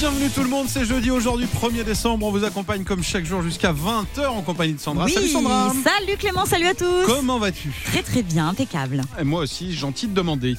Bienvenue tout le monde, c'est jeudi aujourd'hui 1er décembre. On vous accompagne comme chaque jour jusqu'à 20h en compagnie de Sandra. Oui, Salut Sandra salut Clément, salut à tous. Comment vas-tu? Très très bien, impeccable. Et Moi aussi, gentil de demander.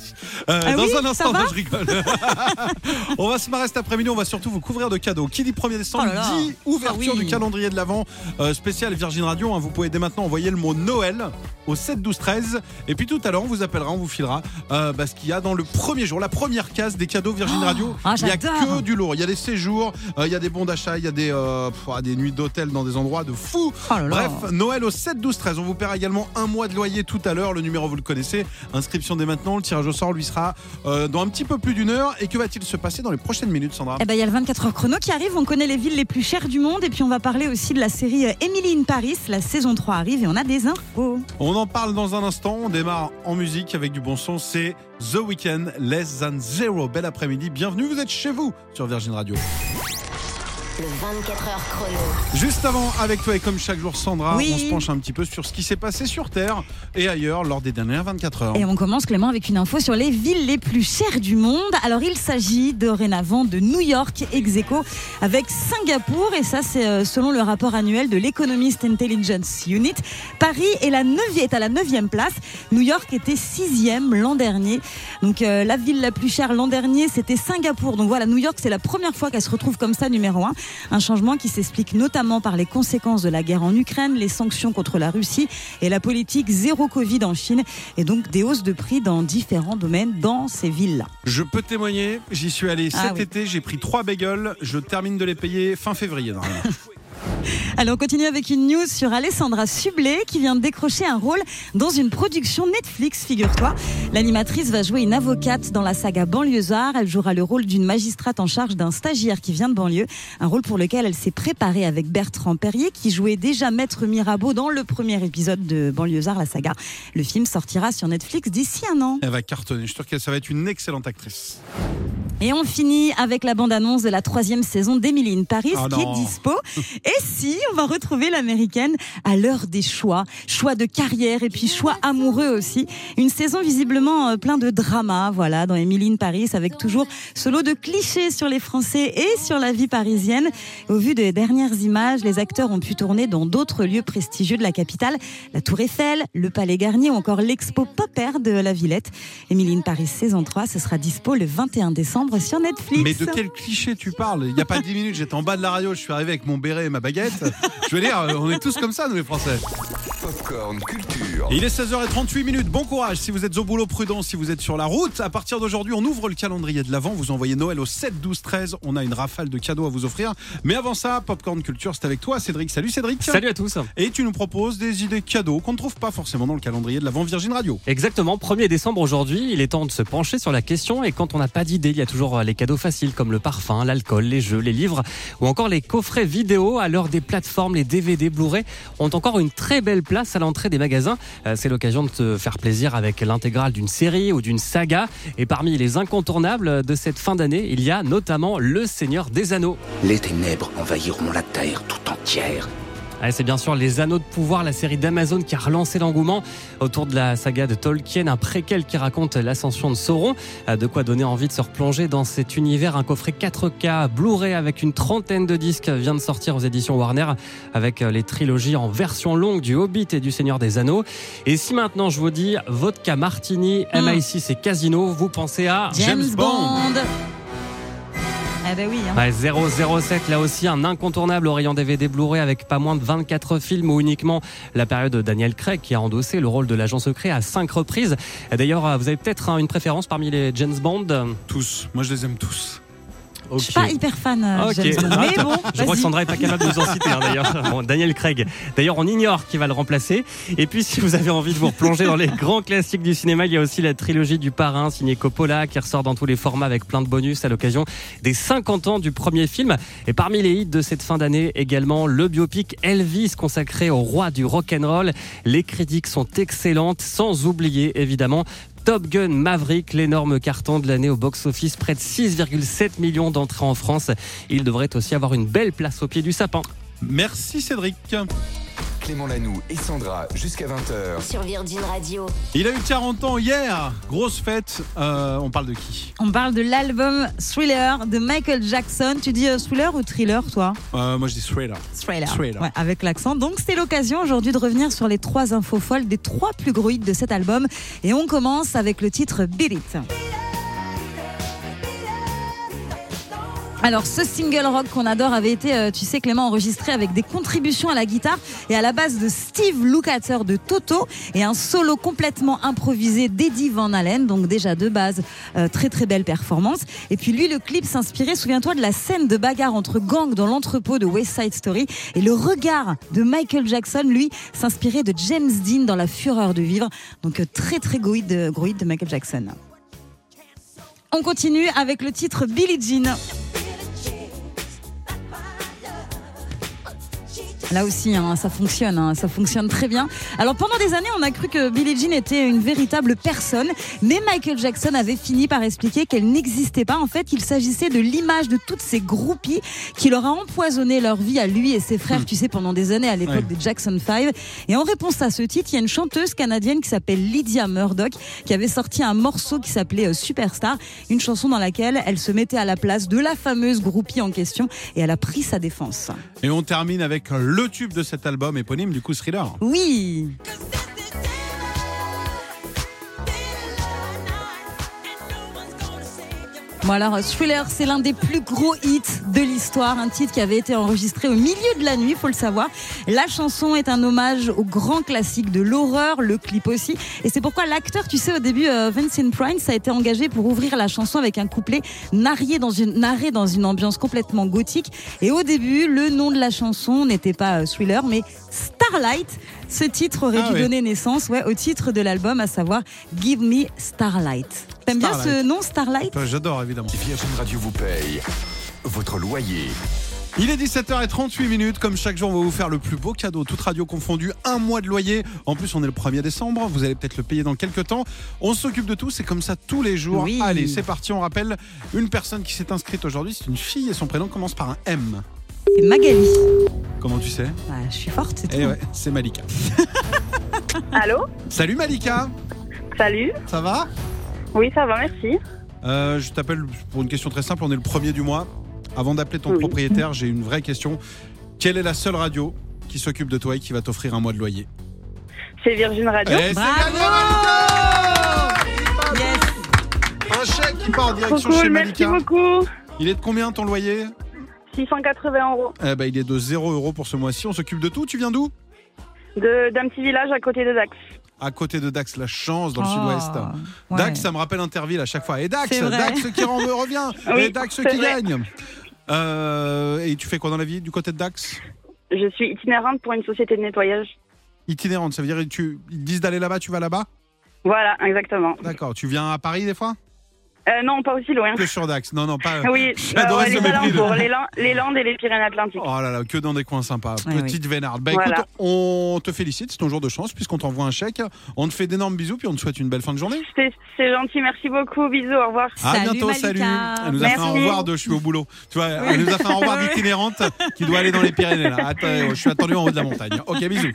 Euh, Ah dans oui, un instant, je rigole. on va se marrer cet après-midi, on va surtout vous couvrir de cadeaux. Qui dit 1er décembre Oh là là. dit ouverture Ah oui. du calendrier de l'Avent euh, spécial Virgin Radio. hein. Vous pouvez dès maintenant envoyer le mot Noël au 7 12 13 et puis tout à l'heure on vous appellera, on vous filera euh, bah, ce qu'il y a dans le premier jour, la première case des cadeaux Virgin Oh, Radio. ah, il y a que du lourd, il y a des séjours, euh, il y a des bons d'achat, il y a des, euh, pff, ah, des nuits d'hôtel dans des endroits de fou. Oh là là. Bref, Noël au 7 12 13. On vous paiera également un mois de loyer tout à l'heure. Le numéro vous le connaissez. Inscription dès maintenant. Le tirage au sort lui sera euh, dans un petit peu plus d'une heure. Et que va-t-il se passer dans les prochaines minutes, Sandra? Eh ben, il y a le 24 heures chrono qui arrive, on connaît les villes les plus chères du monde et puis on va parler aussi de la série Emily in Paris, la saison 3 arrive et on a des infos. On en parle dans un instant. On démarre en musique avec du bon son. C'est The Weeknd, Less Than Zero. Bel après-midi. Bienvenue. Vous êtes chez vous sur Virgin Radio. Le 24 heures chrono. Juste avant, avec toi et comme chaque jour, Sandra, Oui. on se penche un petit peu sur ce qui s'est passé sur Terre et ailleurs lors des dernières 24 heures. Et on commence Clément avec une info sur les villes les plus chères du monde. Alors il s'agit dorénavant de New York ex aequo avec Singapour et ça c'est euh, selon le rapport annuel de l'Economist Intelligence Unit. Paris est, la 9 est à la 9e place. New York était 6e l'an dernier. Donc euh, la ville la plus chère l'an dernier c'était Singapour. Donc voilà, New York c'est la première fois qu'elle se retrouve comme ça numéro 1. Un changement qui s'explique notamment par les conséquences de la guerre en Ukraine, les sanctions contre la Russie et la politique zéro Covid en Chine et donc des hausses de prix dans différents domaines dans ces villes-là. Je peux témoigner, j'y suis allé Ah cet oui. été, j'ai pris trois bagels, je termine de les payer fin février. Allez, on continue avec une news sur Alessandra Sublet qui vient de décrocher un rôle dans une production Netflix, figure-toi. L'animatrice va jouer une avocate dans la saga Banlieusard. Elle jouera le rôle d'une magistrate en charge d'un stagiaire qui vient de banlieue. Un rôle pour lequel elle s'est préparée avec Bertrand Perrier qui jouait déjà Maître Mirabeau dans le premier épisode de Banlieusard, la saga. Le film sortira sur Netflix d'ici un an. Elle va cartonner, je suis sûr que ça va être une excellente actrice. Et on finit avec la bande-annonce de la troisième saison d'Emily in Paris Oh qui est dispo. Et si on va retrouver l'américaine à l'heure des choix, choix de carrière et puis choix amoureux aussi. Une saison visiblement euh, plein de drama, voilà, dans Emily in Paris avec toujours ce lot de clichés sur les Français et sur la vie parisienne. Au vu des dernières images, les acteurs ont pu tourner dans d'autres lieux prestigieux de la capitale, la Tour Eiffel, le Palais Garnier ou encore l'expo Pop Air de la Villette. Emily in Paris saison 3, ce sera dispo le 21 décembre sur Netflix. Mais de quel cliché tu parles? Il n'y a pas 10 minutes, j'étais en bas de la radio, je suis arrivé avec mon béret et ma baguette. Je veux dire, on est tous comme ça, nous les Français. Popcorn Culture. Il est 16h38 minutes. Bon courage si vous êtes au boulot prudent, si vous êtes sur la route. À partir d'aujourd'hui, on ouvre le calendrier de l'avant. Vous envoyez Noël au 7 12 13. On a une rafale de cadeaux à vous offrir. Mais avant ça, Popcorn Culture, c'est avec toi, Cédric. Salut Cédric. Salut à tous. Et tu nous proposes des idées cadeaux qu'on ne trouve pas forcément dans le calendrier de l'avant Virgin Radio. Exactement, 1er décembre aujourd'hui, il est temps de se pencher sur la question et quand on n'a pas d'idée, il y a toujours les cadeaux faciles comme le parfum, l'alcool, les jeux, les livres ou encore les coffrets vidéo à l'heure des plateformes, les DVD, Blu-ray ont encore une très belle place à l'entrée des magasins. Euh, C'est l'occasion de te faire plaisir avec l'intégrale d'une série ou d'une saga et parmi les incontournables de cette fin d'année, il y a notamment Le Seigneur des Anneaux. Les ténèbres envahiront la terre tout entière. Ah, c'est bien sûr Les Anneaux de Pouvoir, la série d'Amazon qui a relancé l'engouement autour de la saga de Tolkien, un préquel qui raconte l'ascension de Sauron. Ah, De quoi donner envie de se replonger dans cet univers. Un coffret 4K Blu-ray avec une trentaine de disques vient de sortir aux éditions Warner avec euh, les trilogies en version longue du Hobbit et du Seigneur des Anneaux. Et si maintenant je vous dis Vodka Martini, Mm. MI6 et Casino, vous pensez à James, James Bond. Bond. Eh ben oui. hein. Ouais, 007, là aussi un incontournable au rayon DVD Blu-ray avec pas moins de 24 films ou uniquement la période de Daniel Craig qui a endossé le rôle de l'agent secret à 5 reprises. Et D'ailleurs, euh, vous avez peut-être hein, une préférence parmi les James Bond? Tous. Moi, je les aime tous. Je suis pas hyper fan euh, Ok. James Bond. Mais bon, Je crois que. Sandra est pas capable de nous en citer hein, d'ailleurs. Bon, Daniel Craig. D'ailleurs, on ignore qui va le remplacer. Et puis, si vous avez envie de vous replonger dans les grands classiques du cinéma, il y a aussi la trilogie du Parrain signé Coppola qui ressort dans tous les formats avec plein de bonus à l'occasion des 50 ans du premier film. Et parmi les hits de cette fin d'année, également le biopic Elvis consacré au roi du rock'n'roll. Les critiques sont excellentes, sans oublier évidemment Top Gun Maverick, l'énorme carton de l'année au box-office, près de 6,7 millions d'entrées en France. Il devrait aussi avoir une belle place au pied du sapin. Merci Cédric. Clément Lanoux et Sandra jusqu'à 20h. Sur Virgin Radio. Il a eu 40 ans hier. Grosse fête. Euh, on parle de qui? On parle de l'album Thriller de Michael Jackson. Tu dis euh, thriller ou thriller, toi? Euh, Moi je dis Thriller. Thriller. Thriller. Ouais, avec l'accent. Donc, c'est l'occasion aujourd'hui de revenir sur les trois infos folles des trois plus gros hits de cet album. Et on commence avec le titre Beat It. Alors, ce single rock qu'on adore avait été, euh, tu sais, Clément, enregistré avec des contributions à la guitare et à la base de Steve Lukather de Toto et un solo complètement improvisé d'Eddie Van Halen. Donc, déjà de base, euh, très très belle performance. Et puis, lui, le clip s'inspirait, souviens-toi, de la scène de bagarre entre gangs dans l'entrepôt de West Side Story. Et le regard de Michael Jackson, lui, s'inspirait de James Dean dans La Fureur de vivre. Donc, euh, très très hit de, de Michael Jackson. On continue avec le titre Billie Jean. Là aussi, hein, ça fonctionne, hein, ça fonctionne très bien. Alors pendant des années, on a cru que Billie Jean était une véritable personne, mais Michael Jackson avait fini par expliquer qu'elle n'existait pas. En fait, il s'agissait de l'image de toutes ces groupies qui leur a empoisonné leur vie à lui et ses frères, tu sais, pendant des années à l'époque Ouais. des Jackson 5. Et en réponse à ce titre, il y a une chanteuse canadienne qui s'appelle Lydia Murdoch qui avait sorti un morceau qui s'appelait euh, Superstar, une chanson dans laquelle elle se mettait à la place de la fameuse groupie en question et elle a pris sa défense. Et on termine avec le tube de cet album éponyme, du coup Thriller. Oui. Bon alors, Thriller, c'est l'un des plus gros hits de l'histoire, un titre qui avait été enregistré au milieu de la nuit, faut le savoir. La chanson est un hommage au grand classique de l'horreur, le clip aussi, et c'est pourquoi l'acteur, tu sais, au début, euh, Vincent Price a été engagé pour ouvrir la chanson avec un couplet narré dans une, ambiance complètement gothique. Et au début, le nom de la chanson n'était pas euh, Thriller, mais Starlight. Ce titre aurait Ah dû ouais. donner naissance ouais, au titre de l'album, à savoir Give Me Starlight. T'aimes bien ce Starlight. nom, Starlight? Enfin, J'adore évidemment. Virgin Radio vous paye votre loyer. Il est 17h38 minutes. Comme chaque jour, on va vous faire le plus beau cadeau, toute radio confondue, un mois de loyer. En plus, on est le 1er décembre. Vous allez peut-être le payer dans quelques temps. On s'occupe de tout. C'est comme ça tous les jours. Oui. Allez, c'est parti. On rappelle une personne qui s'est inscrite aujourd'hui. C'est une fille et son prénom commence par un M. C'est Magali. Comment tu sais? Je suis forte, c'est tout. Eh ouais, c'est Malika. Allô? Salut Malika. Salut Ça va? Oui, ça va, merci. Euh, Je t'appelle pour une question très simple. On est le premier du mois. Avant d'appeler ton Oui. propriétaire, j'ai une vraie question. Quelle est la seule radio qui s'occupe de toi et qui va t'offrir un mois de loyer? C'est Virgin Radio. Eh, c'est Bravo gagné, Malika Yes. Un chèque qui part en Trop direction cool, chez merci Malika. beaucoup. Il est de combien ton loyer? 680 euros. eh ben, Il est de 0 euros pour ce mois-ci. On s'occupe de tout. Tu viens d'où De- D'un petit village à côté de Dax. À côté de Dax, la chance dans le Oh, sud-ouest. ouais. Dax, ça me rappelle Interville à chaque fois. Et Dax. Dax qui rend- revient. Oui, et Dax qui vrai. gagne. Euh, et tu fais quoi dans la vie du côté de Dax? Je suis itinérante pour une société de nettoyage. Itinérante, ça veut dire que tu ils te disent d'aller là-bas, tu vas là-bas? Voilà, exactement. D'accord. Tu viens à Paris des fois? Euh, non, pas aussi loin. Que sur Dax Non, non, pas. Oui, J'adorais euh, ouais, ce les mépris de- les, Lan- les Landes et les Pyrénées-Atlantiques. Oh là là, que dans des coins sympas. Ouais, Petite vénarde. Bah Voilà. écoute, on te félicite, c'est ton jour de chance puisqu'on t'envoie un chèque. On te fait d'énormes bisous puis on te souhaite une belle fin de journée. C'est gentil, merci beaucoup. Bisous, au revoir. À Salut, bientôt, Malika. salut. Elle nous a fait un Merci. au revoir de je suis au boulot. Tu vois, elle nous a fait un au revoir d'itinérante qui doit aller dans les Pyrénées. Là. Attends, je suis attendu en haut de la montagne. Ok, bisous.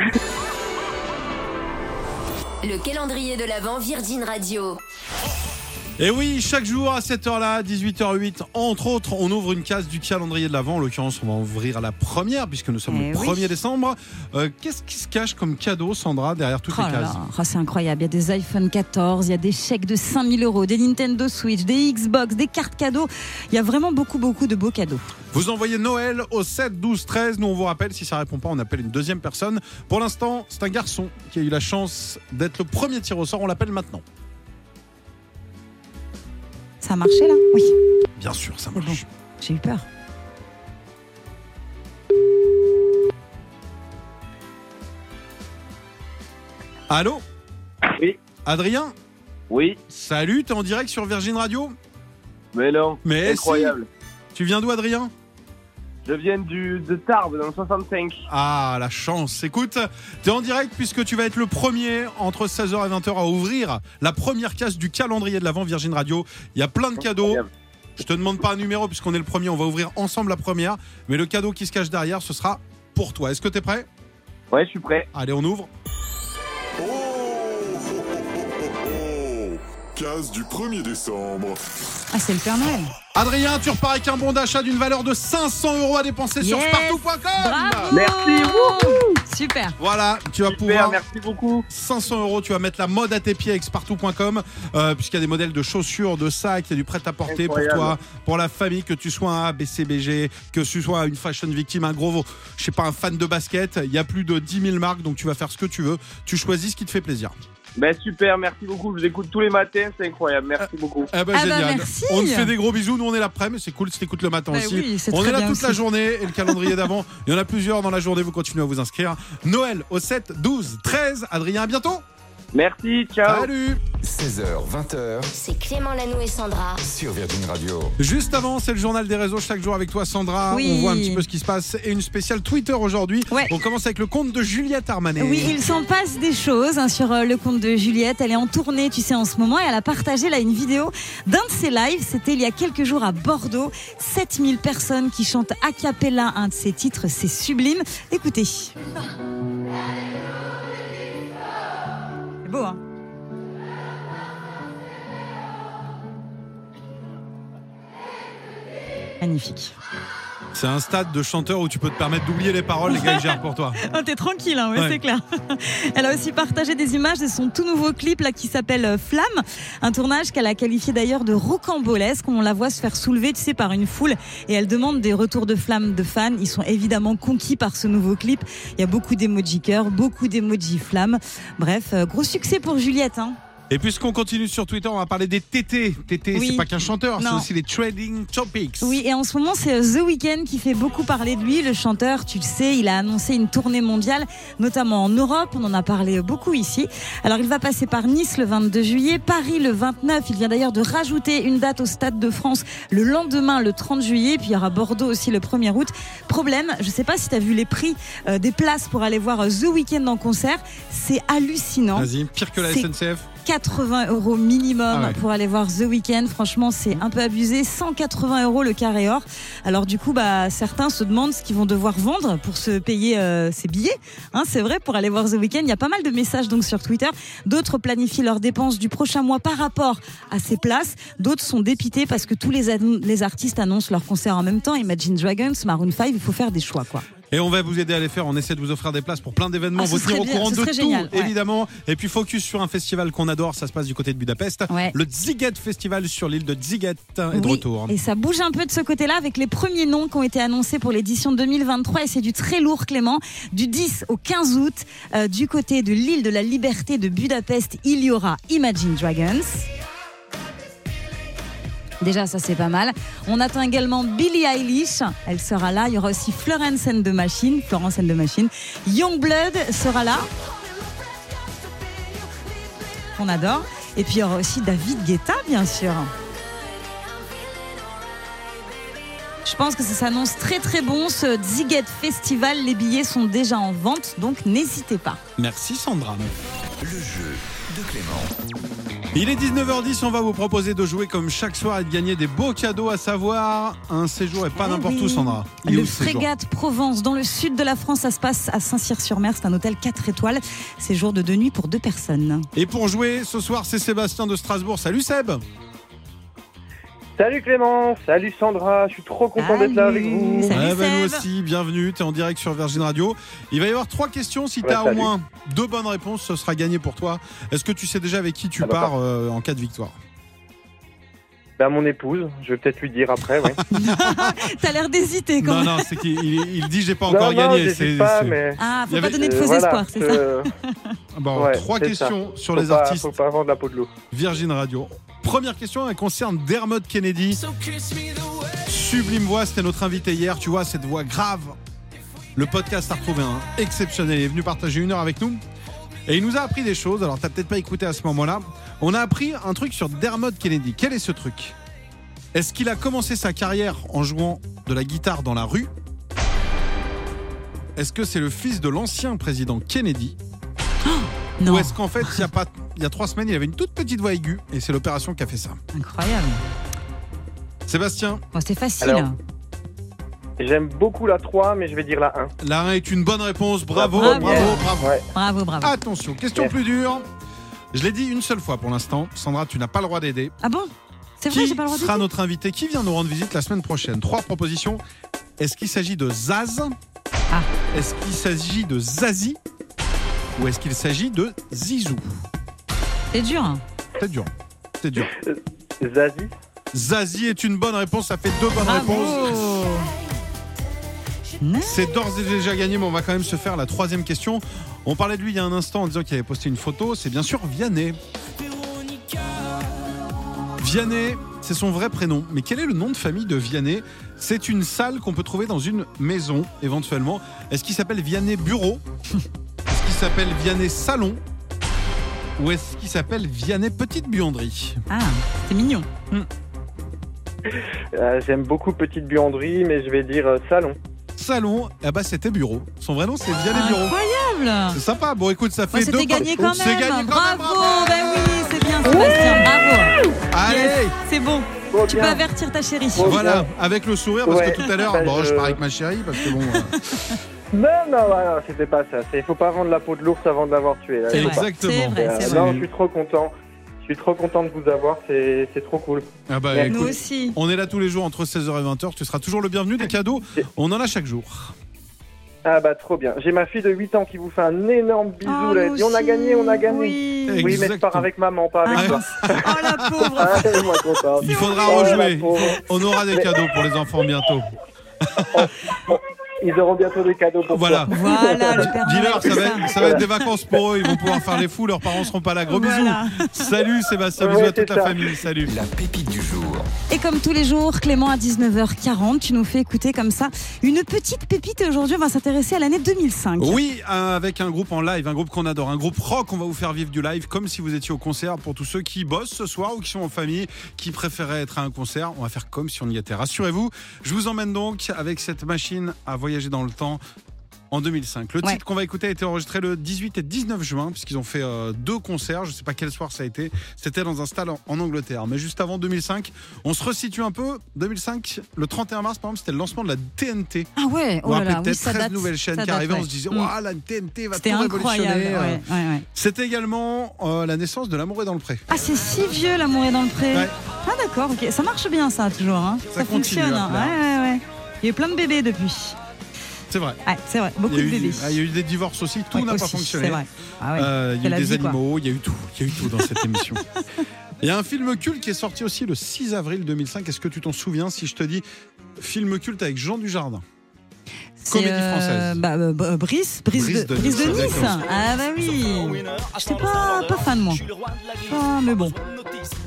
Le calendrier de l'Avent Virgin Radio. Et oui, chaque jour à cette heure-là, 18h08, entre autres, on ouvre une case du calendrier de l'Avent. En l'occurrence, on va ouvrir la première puisque nous sommes Eh le oui. 1er décembre. Euh, Qu'est-ce qui se cache comme cadeau, Sandra, derrière toutes Oh les cases oh, c'est incroyable. Il y a des iPhone 14, il y a des chèques de 5000 euros, des Nintendo Switch, des Xbox, des cartes cadeaux. Il y a vraiment beaucoup, beaucoup de beaux cadeaux. Vous envoyez Noël au 7 12 13. Nous, on vous rappelle, si ça répond pas, on appelle une deuxième personne. Pour l'instant, c'est un garçon qui a eu la chance d'être le premier tir au sort. On l'appelle maintenant. Ça a marché là? Oui, Bien sûr, ça bon. marche. J'ai eu peur. Allô? Oui. Adrien? Oui, Salut, t'es en direct sur Virgin Radio? Mais non, Mais incroyable. si Tu viens d'où, Adrien? Je viens du, de Tarbes, dans le 65. Ah, la chance. Écoute, t'es en direct puisque tu vas être le premier entre 16h et 20h à ouvrir la première case du calendrier de l'Avent Virgin Radio. Il y a plein de cadeaux. Je te demande pas un numéro puisqu'on est le premier. On va ouvrir ensemble la première. Mais le cadeau qui se cache derrière, ce sera pour toi. Est-ce que t'es prêt? Ouais, je suis prêt. Allez, on ouvre. Du 1er décembre. Ah, c'est le Père Noël. Adrien, tu repars avec un bon d'achat d'une valeur de 500 euros à dépenser sur spartou.com. Merci, Super. Voilà, tu vas Super, pouvoir merci beaucoup. 500 euros, tu vas mettre la mode à tes pieds avec spartou.com, euh, puisqu'il y a des modèles de chaussures, de sacs, il y a du prêt-à-porter pour toi, pour la famille, que tu sois un BCBG, que tu sois une fashion victime, un gros, je sais pas, un fan de basket. Il y a plus de 10 000 marques, donc tu vas faire ce que tu veux. Tu choisis ce qui te fait plaisir. Ben super, merci beaucoup. Je vous écoute tous les matins, c'est incroyable. Merci beaucoup. Eh ben, Ah bah, génial. merci. On te fait des gros bisous. Nous, on est l'après, mais c'est cool si t'écoutes le matin Bah aussi. oui, on très est là bien toute la journée et le calendrier d'avant. Il y en a plusieurs dans la journée. Vous continuez à vous inscrire. Noël au 7, 12, 13. Adrien, à bientôt. Merci, ciao. Salut. 16h, 20h C'est Clément Lanou et Sandra. sur Virgin Radio. Juste avant, c'est le journal des réseaux chaque jour avec toi, Sandra. Oui. On voit un petit peu ce qui se passe et une spéciale Twitter aujourd'hui. Ouais. On commence avec le compte de Juliette Armanet. Oui, il s'en passe des choses hein, sur euh, le compte de Juliette. Elle est en tournée, tu sais, en ce moment, et elle a partagé là une vidéo d'un de ses lives. C'était il y a quelques jours à Bordeaux. 7000 personnes qui chantent a cappella un de ses titres. C'est sublime. Écoutez. C'est beau, hein Magnifique. C'est un stade de chanteur où tu peux te permettre d'oublier les paroles. Les gars, ils gèrent pour toi. Oh, t'es tranquille, hein, ouais, Ouais. c'est clair. Elle a aussi partagé des images de son tout nouveau clip là qui s'appelle euh, Flamme, un tournage qu'elle a qualifié d'ailleurs de rocambolesque. On la voit se faire soulever, tu sais, par une foule et elle demande des retours de flammes de fans. Ils sont évidemment conquis par ce nouveau clip. Il y a beaucoup d'emoji cœur, beaucoup d'emoji flammes. Bref, euh, gros succès pour Juliette. Hein. Et puisqu'on continue sur Twitter, on va parler des TT. TT, Oui. c'est pas qu'un chanteur, c'est aussi les trading topics. Oui, et en ce moment, c'est euh, The Weeknd qui fait beaucoup parler de lui. Le chanteur, tu le sais, il a annoncé une tournée mondiale, notamment en Europe. On en a parlé beaucoup ici. Alors, il va passer par Nice le 22 juillet, Paris le 29. Il vient d'ailleurs de rajouter une date au Stade de France le lendemain, le 30 juillet. Puis il y aura Bordeaux aussi le 1er août. Problème, je sais pas si tu as vu les prix euh, des places pour aller voir euh, The Weeknd en concert. C'est hallucinant. Vas-y, pire que la SNCF. 80 euros minimum Ah ouais. pour aller voir The Weeknd. Franchement, c'est un peu abusé. 180 euros le carré or. Alors du coup, bah, certains se demandent ce qu'ils vont devoir vendre pour se payer euh, ces billets. Hein, c'est vrai, pour aller voir The Weeknd, il y a pas mal de messages donc sur Twitter. D'autres planifient leurs dépenses du prochain mois par rapport à ces places. D'autres sont dépités parce que tous les, les artistes annoncent leurs concerts en même temps. Imagine Dragons, Maroon 5, il faut faire des choix, quoi. Et on va vous aider à les faire. On essaie de vous offrir des places pour plein d'événements. Ah, vous tenir au bien, courant de tout, génial, ouais. évidemment. Et puis focus sur un festival qu'on adore. Ça se passe du côté de Budapest. Ouais. Le Ziget Festival sur l'île de Ziget est de retour. Et ça bouge un peu de ce côté-là avec les premiers noms qui ont été annoncés pour l'édition 2023 et c'est du très lourd Clément. Du 10 au 15 août, euh, du côté de l'île de la Liberté de Budapest, il y aura Imagine Dragons. Déjà, ça c'est pas mal. On attend également Billie Eilish, elle sera là. Il y aura aussi Florence and the Machine, Florence and the Machine. Youngblood sera là. On adore. Et puis il y aura aussi David Guetta, bien sûr. Je pense que ça s'annonce très très bon ce Ziget Festival. Les billets sont déjà en vente, donc n'hésitez pas. Merci Sandra. Le jeu de Clément. Il est 19h10, on va vous proposer de jouer comme chaque soir et de gagner des beaux cadeaux, à savoir un séjour et pas n'importe oui. où, Sandra. Le séjour Frégate Provence, dans le sud de la France, ça se passe à Saint-Cyr-sur-Mer. C'est un hôtel 4 étoiles. Séjour de deux nuits pour deux personnes. Et pour jouer, ce soir, c'est Sébastien de Strasbourg. Salut Seb Salut Clément, salut Sandra, je suis trop content d'être là avec vous. Salut, Ouais, bah, nous aussi, bienvenue, tu es en direct sur Virgin Radio. Il va y avoir trois questions. Si tu as au moins deux bonnes réponses, ce sera gagné pour toi. Est-ce que tu sais déjà avec qui tu Ah, pars euh, en cas de victoire? Ben, mon épouse, je vais peut-être lui dire après, ouais. T'as l'air d'hésiter quand Non, même. non, c'est qu'il il- il dit j'ai pas non, encore non, gagné. C'est- pas, mais... Ah, faut y pas avait- donner de euh, faux voilà, espoirs, c'est ça je- Bon, Ouais, trois questions sur Faut les pas- artistes Faut pas vendre la peau de loup. Virgin Radio. Première question, elle concerne Dermot Kennedy. Sublime voix, c'était notre invité hier. Tu vois, cette voix grave. Le podcast a retrouvé un exceptionnel. Il est venu partager une heure avec nous. Et il nous a appris des choses. Alors, t'as peut-être pas écouté à ce moment-là. On a appris un truc sur Dermot Kennedy. Quel est ce truc? Est-ce qu'il a commencé sa carrière en jouant de la guitare dans la rue? Est-ce que c'est le fils de l'ancien président Kennedy? Non, Ou est-ce qu'en fait, il y, a pas, il y a trois semaines, il avait une toute petite voix aiguë et c'est l'opération qui a fait ça incroyable. Sébastien, Bon, c'est facile. Alors, hein. J'aime beaucoup la 3, mais je vais dire la 1. La 1 est une bonne réponse. Bravo, Bravo. bravo, bravo. Ouais. Bravo, bravo. Attention, question plus dure. Je l'ai dit une seule fois pour l'instant. Sandra, tu n'as pas le droit d'aider. Ah bon? C'est vrai, Qui j'ai pas le droit de sera dire notre invité Qui vient nous rendre visite la semaine prochaine? Trois propositions. Est-ce qu'il s'agit de Zaz? Ah. Est-ce qu'il s'agit de Zazie? Ou est-ce qu'il s'agit de Zizou C'est dur. hein. C'est dur. C'est dur. Zazie Zazie est une bonne réponse. Ça fait deux bonnes réponses. Bravo. C'est d'ores et déjà gagné, mais on va quand même se faire la troisième question. On parlait de lui il y a un instant en disant qu'il avait posté une photo. C'est bien sûr Vianney. Vianney, c'est son vrai prénom. Mais quel est le nom de famille de Vianney? C'est une salle qu'on peut trouver dans une maison, éventuellement. Est-ce qu'il s'appelle Vianney Bureau? S'appelle Vianney Salon Ou est-ce qu'il s'appelle Vianney Petite Buanderie Ah, c'est mignon. Euh, J'aime beaucoup Petite Buanderie, mais je vais dire euh, Salon. Salon, ah bah c'était Bureau. Son vrai nom c'est Vianney Bureau. Incroyable. C'est sympa. Bon, écoute, ça Bah, fait deux. C'était gagné quand C'est même. gagné quand même, bravo. Ben oui, c'est bien, Sébastien. Bravo. Allez Yes, c'est bon. Trop Tu bien. peux avertir ta chérie. Trop Voilà, bien. avec le sourire, parce Ouais. que tout à l'heure, Bah, bon, je je- pars avec ma chérie, parce que bon. euh, Non, non, voilà, c'était pas ça. Il faut pas vendre la peau de l'ours avant de l'avoir tué. là. Exactement. Vrai, Euh, vrai. non, je suis trop content. Je suis trop content de vous avoir. C'est c'est trop cool. Ah bah, Nous aussi. on est là tous les jours entre 16h et 20h. Tu seras toujours le bienvenu. Des cadeaux, on en a chaque jour. Ah bah trop bien. J'ai ma fille de 8 ans qui vous fait un énorme bisou. Oh, là. Dit on a gagné, on a gagné. Oui. Mais je pars avec maman, pas avec Ah, toi. Oh la pauvre. Ah, moi. Il faudra Oh, rejouer. On aura des cadeaux pour les enfants bientôt. Ils auront bientôt des cadeaux pour Voilà. toi. Voilà, le Père Dis-leur, ça va, être, ça va être des vacances pour eux. Ils vont pouvoir faire les fous. Leurs parents seront pas là. Gros Voilà. bisous. Salut Sébastien. Ouais, Bisous à toute la famille. Salut. La pépite du jour. Et comme tous les jours, Clément à 19h40, tu nous fais écouter comme ça une petite pépite. Et aujourd'hui, on va s'intéresser à l'année 2005. Oui, euh, avec un groupe en live, un groupe qu'on adore, un groupe rock. On va vous faire vivre du live comme si vous étiez au concert. Pour tous ceux qui bossent ce soir ou qui sont en famille, qui préféraient être à un concert, on va faire comme si on y était. Rassurez-vous, je vous emmène donc avec cette machine à voyager dans le temps. En 2005. Le Ouais. titre qu'on va écouter a été enregistré le 18 et 19 juin, puisqu'ils ont fait euh, deux concerts. Je ne sais pas quel soir ça a été. C'était dans un stade en, en Angleterre. Mais juste avant 2005, on se resitue un peu. 2005, le 31 mars, par exemple, c'était le lancement de la TNT. Ah ouais, oh là là, oui, peut-être ça 13 date. nouvelles chaînes ça qui date, arrivaient. On se disait, Mm. Ouah, la TNT va tout incroyable. révolutionner. ouais, ouais. C'était également euh, la naissance de L'amour est dans le pré. Ah, c'est si vieux, l'amour est dans le pré. Ah, d'accord, ok. Ça marche bien, ça, toujours. hein. Ça fonctionne. hein. plaire. Ouais, ouais, ouais. Il y a eu plein de bébés depuis. C'est vrai. Ouais, c'est vrai, beaucoup Il y, a de eu, bébés. ah, il y a eu des divorces aussi, tout Ouais, n'a pas fonctionné. C'est vrai. Ah ouais. Euh, il y a eu des vie, animaux, il y a eu tout. Il y a eu tout dans cette émission. Il y a un film culte qui est sorti aussi le 6 avril 2005. Est-ce que tu t'en souviens si je te dis film culte avec Jean Dujardin? Comédie française. bah, euh, bah, Brice, Brice, Brice de, de Brice de Nice. Ah bah oui. J'étais pas, pas fan moi. Ah, mais bon.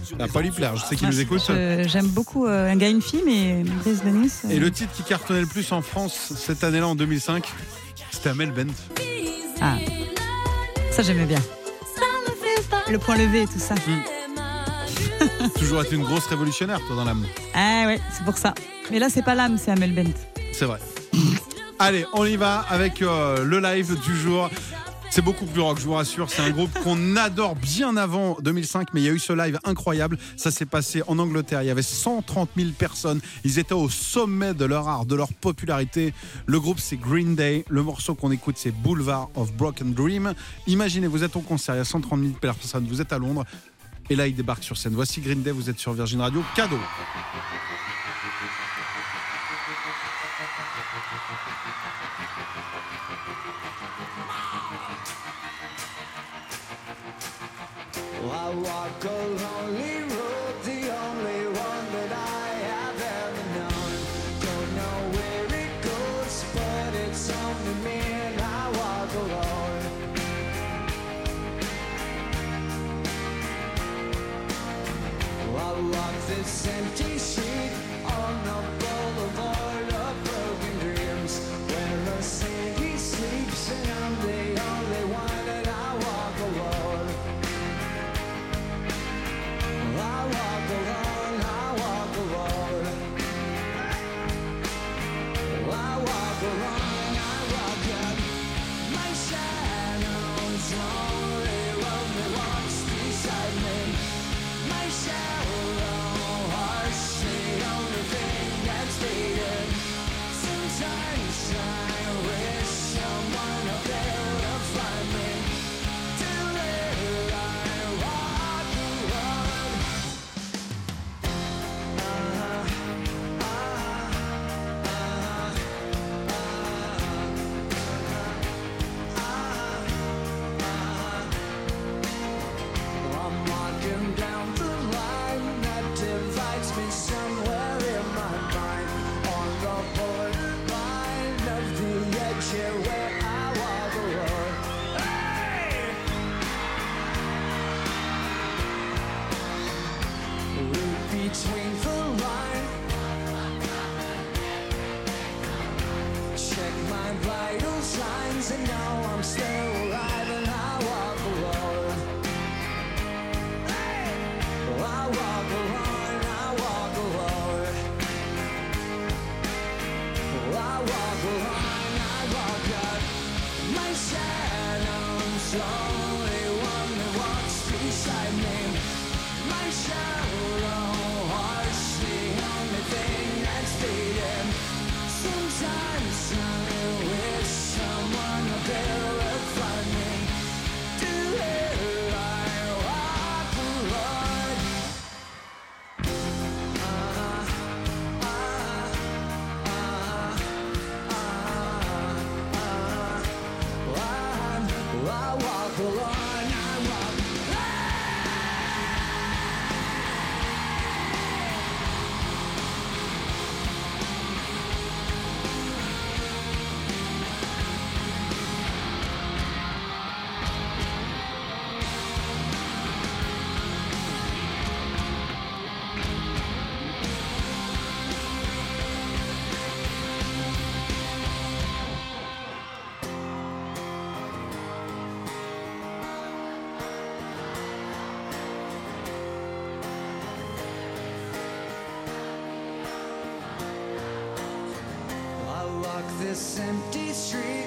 Ça va pas lui plaire, je sais qu'il Ah, nous écoute. je- J'aime beaucoup euh, un gars et une fille, mais Brice de Nice. euh, Et le titre qui cartonnait le plus en France cette année-là, en 2005, c'était Amel Bent. Ah. Ça j'aimais bien. Le point levé et tout ça. Toujours été une grosse révolutionnaire, toi, dans l'âme. Ah ouais, c'est pour ça. Mais là c'est pas l'âme, c'est Amel Bent. C'est vrai. Allez, on y va avec euh, le live du jour. C'est beaucoup plus rock, je vous rassure. C'est un groupe qu'on adore bien avant 2005, mais il y a eu ce live incroyable. Ça s'est passé en Angleterre. Il y avait 130 000 personnes. Ils étaient au sommet de leur art, de leur popularité. Le groupe, c'est Green Day. Le morceau qu'on écoute, c'est Boulevard of Broken Dream. Imaginez, vous êtes au concert, il y a 130 000 personnes, vous êtes à Londres. Et là, ils débarquent sur scène. Voici Green Day, vous êtes sur Virgin Radio. Cadeau. I walk a lonely this empty street.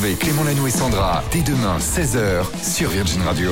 Clément Lanoux et Sandra dès demain 16h sur Virgin Radio.